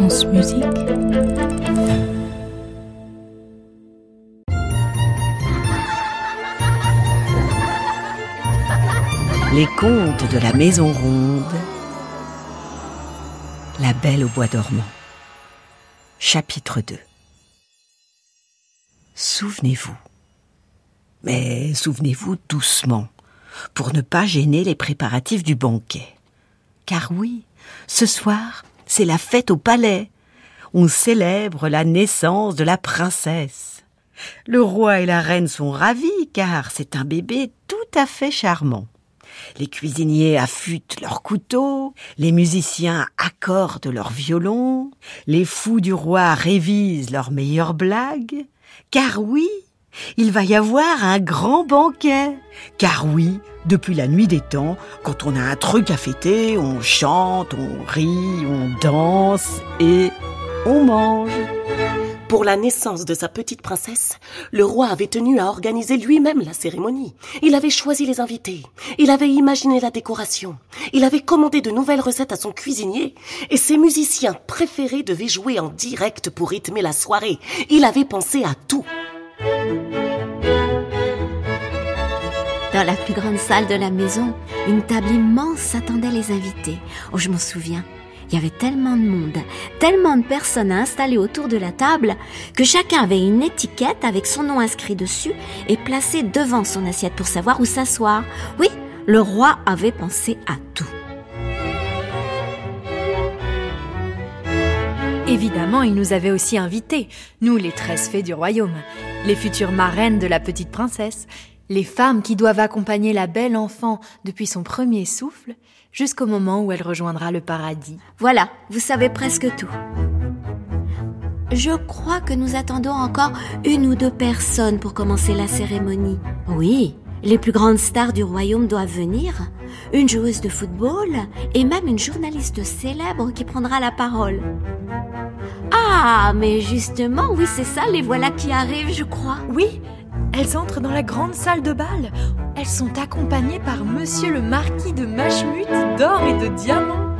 Musique. Les contes de la Maison Ronde. La Belle au bois dormant. Chapitre 2. Souvenez-vous. Mais souvenez-vous doucement, pour ne pas gêner les préparatifs du banquet. Car oui, ce soir, c'est la fête au palais. On célèbre la naissance de la princesse. Le roi et la reine sont ravis car c'est un bébé tout à fait charmant. Les cuisiniers affûtent leurs couteaux, les musiciens accordent leurs violons, les fous du roi révisent leurs meilleures blagues, car oui, il va y avoir un grand banquet. Car oui, depuis la nuit des temps, quand on a un truc à fêter, on chante, on rit, on danse et on mange. Pour la naissance de sa petite princesse, le roi avait tenu à organiser lui-même la cérémonie. Il avait choisi les invités, il avait imaginé la décoration, il avait commandé de nouvelles recettes à son cuisinier, et ses musiciens préférés devaient jouer en direct pour rythmer la soirée. Il avait pensé à tout. Dans la plus grande salle de la maison, une table immense attendait les invités. Oh, je m'en souviens. Il y avait tellement de monde, tellement de personnes installées autour de la table, que chacun avait une étiquette avec son nom inscrit dessus et placé devant son assiette pour savoir où s'asseoir. Oui, le roi avait pensé à tout. Évidemment, il nous avait aussi invités, nous les treize fées du royaume, les futures marraines de la petite princesse, les femmes qui doivent accompagner la belle enfant depuis son premier souffle jusqu'au moment où elle rejoindra le paradis. Voilà, vous savez presque tout. Je crois que nous attendons encore une ou deux personnes pour commencer la cérémonie. Oui, les plus grandes stars du royaume doivent venir. Une joueuse de football et même une journaliste célèbre qui prendra la parole. Ah, mais justement, oui, c'est ça, les voilà qui arrivent, je crois. Oui, elles entrent dans la grande salle de bal. Elles sont accompagnées par monsieur le marquis de Machemut d'or et de diamants.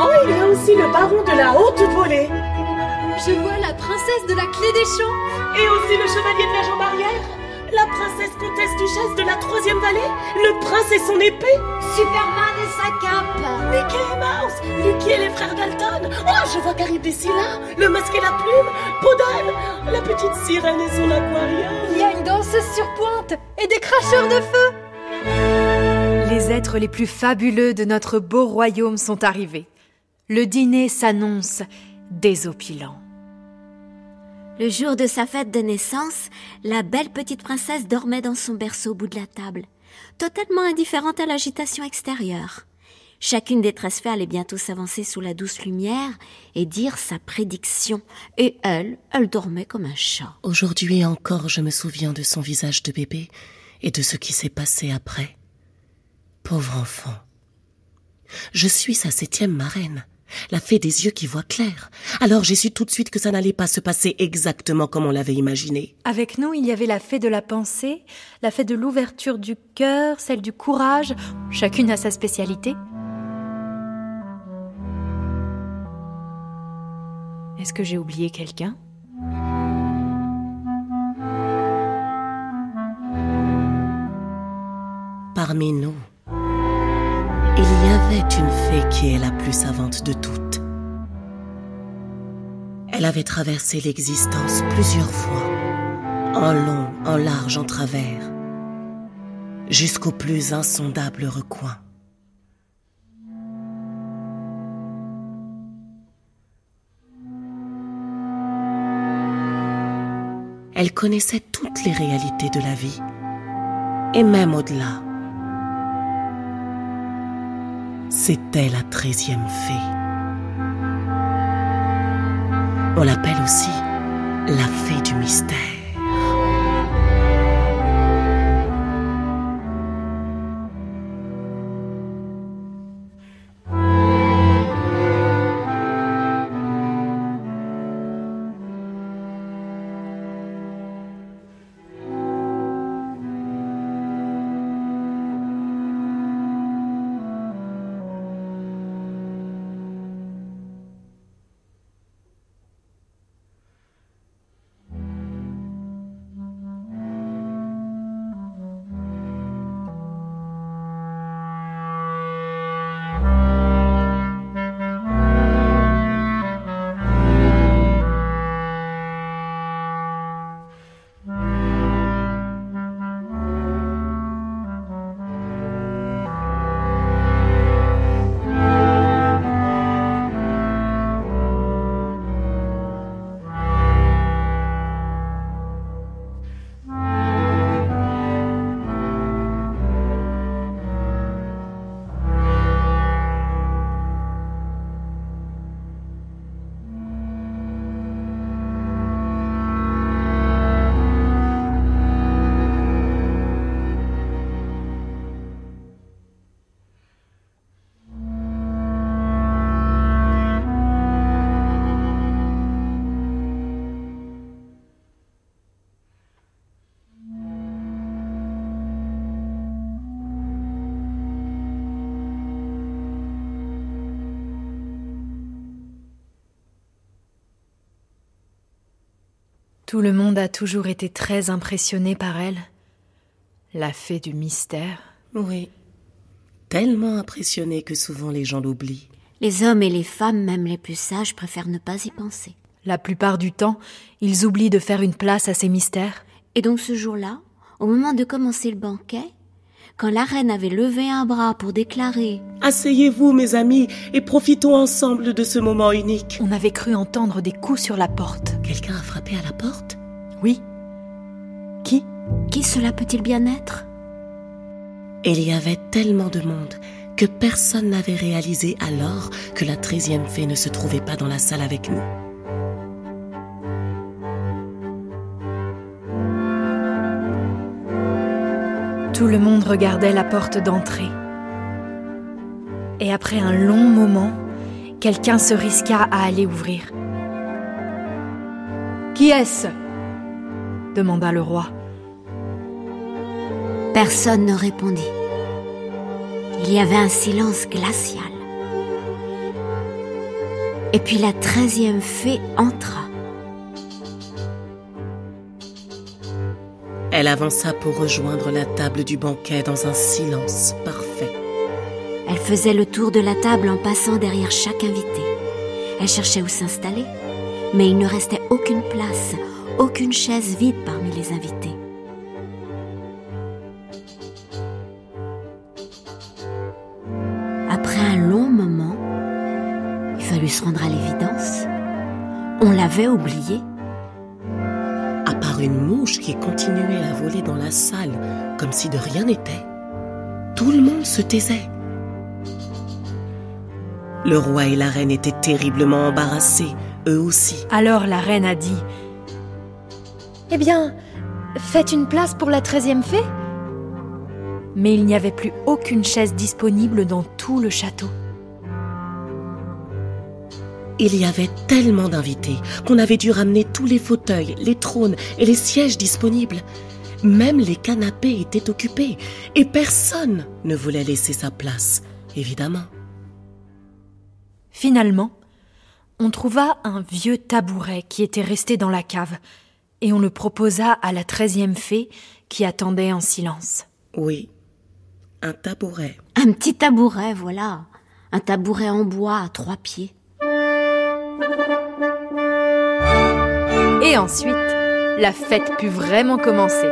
Oh, il y a aussi le baron de la haute volée. Je vois la princesse de la clé des champs. Et aussi le chevalier de la jambe arrière. La princesse comtesse duchesse de la troisième vallée. Le prince et son épée. Superman et sa cape. Mickey et Mouse. Lucky et les frères Dalton. Oh, je vois qu'arrive Dessila. Le masque et la plume. Podane. La petite sirène et son aquarium. Il y a une danseuse sur pointe et des cracheurs de feu. Les êtres les plus fabuleux de notre beau royaume sont arrivés. Le dîner s'annonce désopilant. Le jour de sa fête de naissance, la belle petite princesse dormait dans son berceau au bout de la table, totalement indifférente à l'agitation extérieure. Chacune des treize fées allait bientôt s'avancer sous la douce lumière et dire sa prédiction. Et elle, elle dormait comme un chat. Aujourd'hui encore, je me souviens de son visage de bébé et de ce qui s'est passé après. Pauvre enfant. Je suis sa septième marraine la fée des yeux qui voit clair. Alors j'ai su tout de suite que ça n'allait pas se passer exactement comme on l'avait imaginé. Avec nous, il y avait la fée de la pensée, la fée de l'ouverture du cœur, celle du courage. Chacune a sa spécialité. Est-ce que j'ai oublié quelqu'un? Parmi nous, il y avait une fée qui est la plus savante de toutes. Elle avait traversé l'existence plusieurs fois, en long, en large, en travers, jusqu'au plus insondable recoin. Elle connaissait toutes les réalités de la vie, et même au-delà. C'était la treizième fée. On l'appelle aussi la fée du mystère. Tout le monde a toujours été très impressionné par elle. La fée du mystère. Oui. Tellement impressionné que souvent les gens l'oublient. Les hommes et les femmes, même les plus sages, préfèrent ne pas y penser. La plupart du temps, ils oublient de faire une place à ces mystères. Et donc ce jour-là, au moment de commencer le banquet, quand la reine avait levé un bras pour déclarer Asseyez-vous, mes amis, et profitons ensemble de ce moment unique. On avait cru entendre des coups sur la porte. Quelqu'un a frappé à la porte? Oui. Qui? Qui cela peut-il bien être? Il y avait tellement de monde que personne n'avait réalisé alors que la treizième fée ne se trouvait pas dans la salle avec nous. Tout le monde regardait la porte d'entrée. Et après un long moment, quelqu'un se risqua à aller ouvrir. Qui est-ce? demanda le roi. Personne ne répondit. Il y avait un silence glacial. Et puis la treizième fée entra. Elle avança pour rejoindre la table du banquet dans un silence parfait. Elle faisait le tour de la table en passant derrière chaque invité. Elle cherchait où s'installer, mais il ne restait aucune place, aucune chaise vide parmi les invités. Après un long moment, il fallut se rendre à l'évidence. On l'avait oublié. Une mouche qui continuait à voler dans la salle comme si de rien n'était, tout le monde se taisait. Le roi et la reine étaient terriblement embarrassés, eux aussi. Alors la reine a dit Eh bien, faites une place pour la treizième fée Mais il n'y avait plus aucune chaise disponible dans tout le château. Il y avait tellement d'invités qu'on avait dû ramener tous les fauteuils, les trônes et les sièges disponibles. Même les canapés étaient occupés et personne ne voulait laisser sa place, évidemment. Finalement, on trouva un vieux tabouret qui était resté dans la cave, et on le proposa à la treizième fée qui attendait en silence. Oui, un tabouret. Un petit tabouret, voilà. Un tabouret en bois à trois pieds. Et ensuite, la fête put vraiment commencer.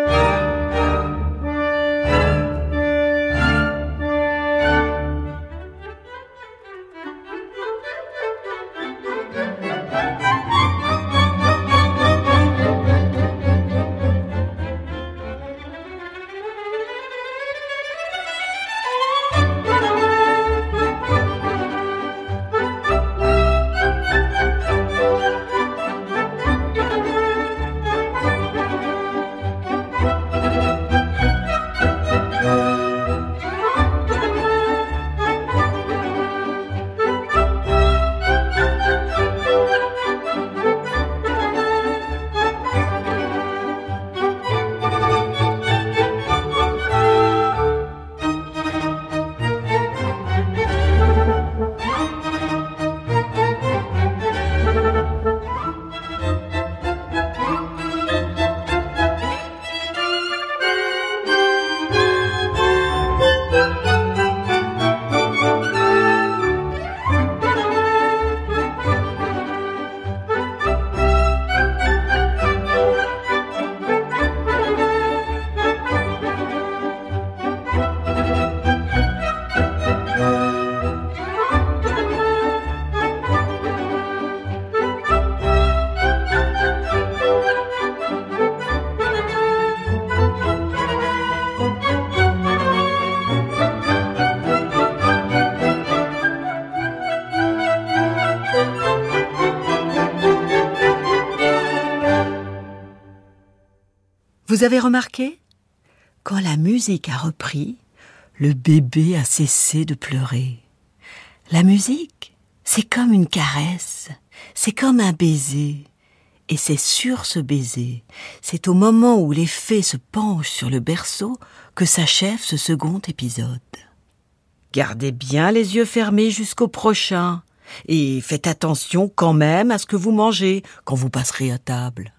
Vous avez remarqué? Quand la musique a repris, le bébé a cessé de pleurer. La musique, c'est comme une caresse, c'est comme un baiser. Et c'est sur ce baiser, c'est au moment où les fées se penchent sur le berceau que s'achève ce second épisode. Gardez bien les yeux fermés jusqu'au prochain, et faites attention quand même à ce que vous mangez quand vous passerez à table.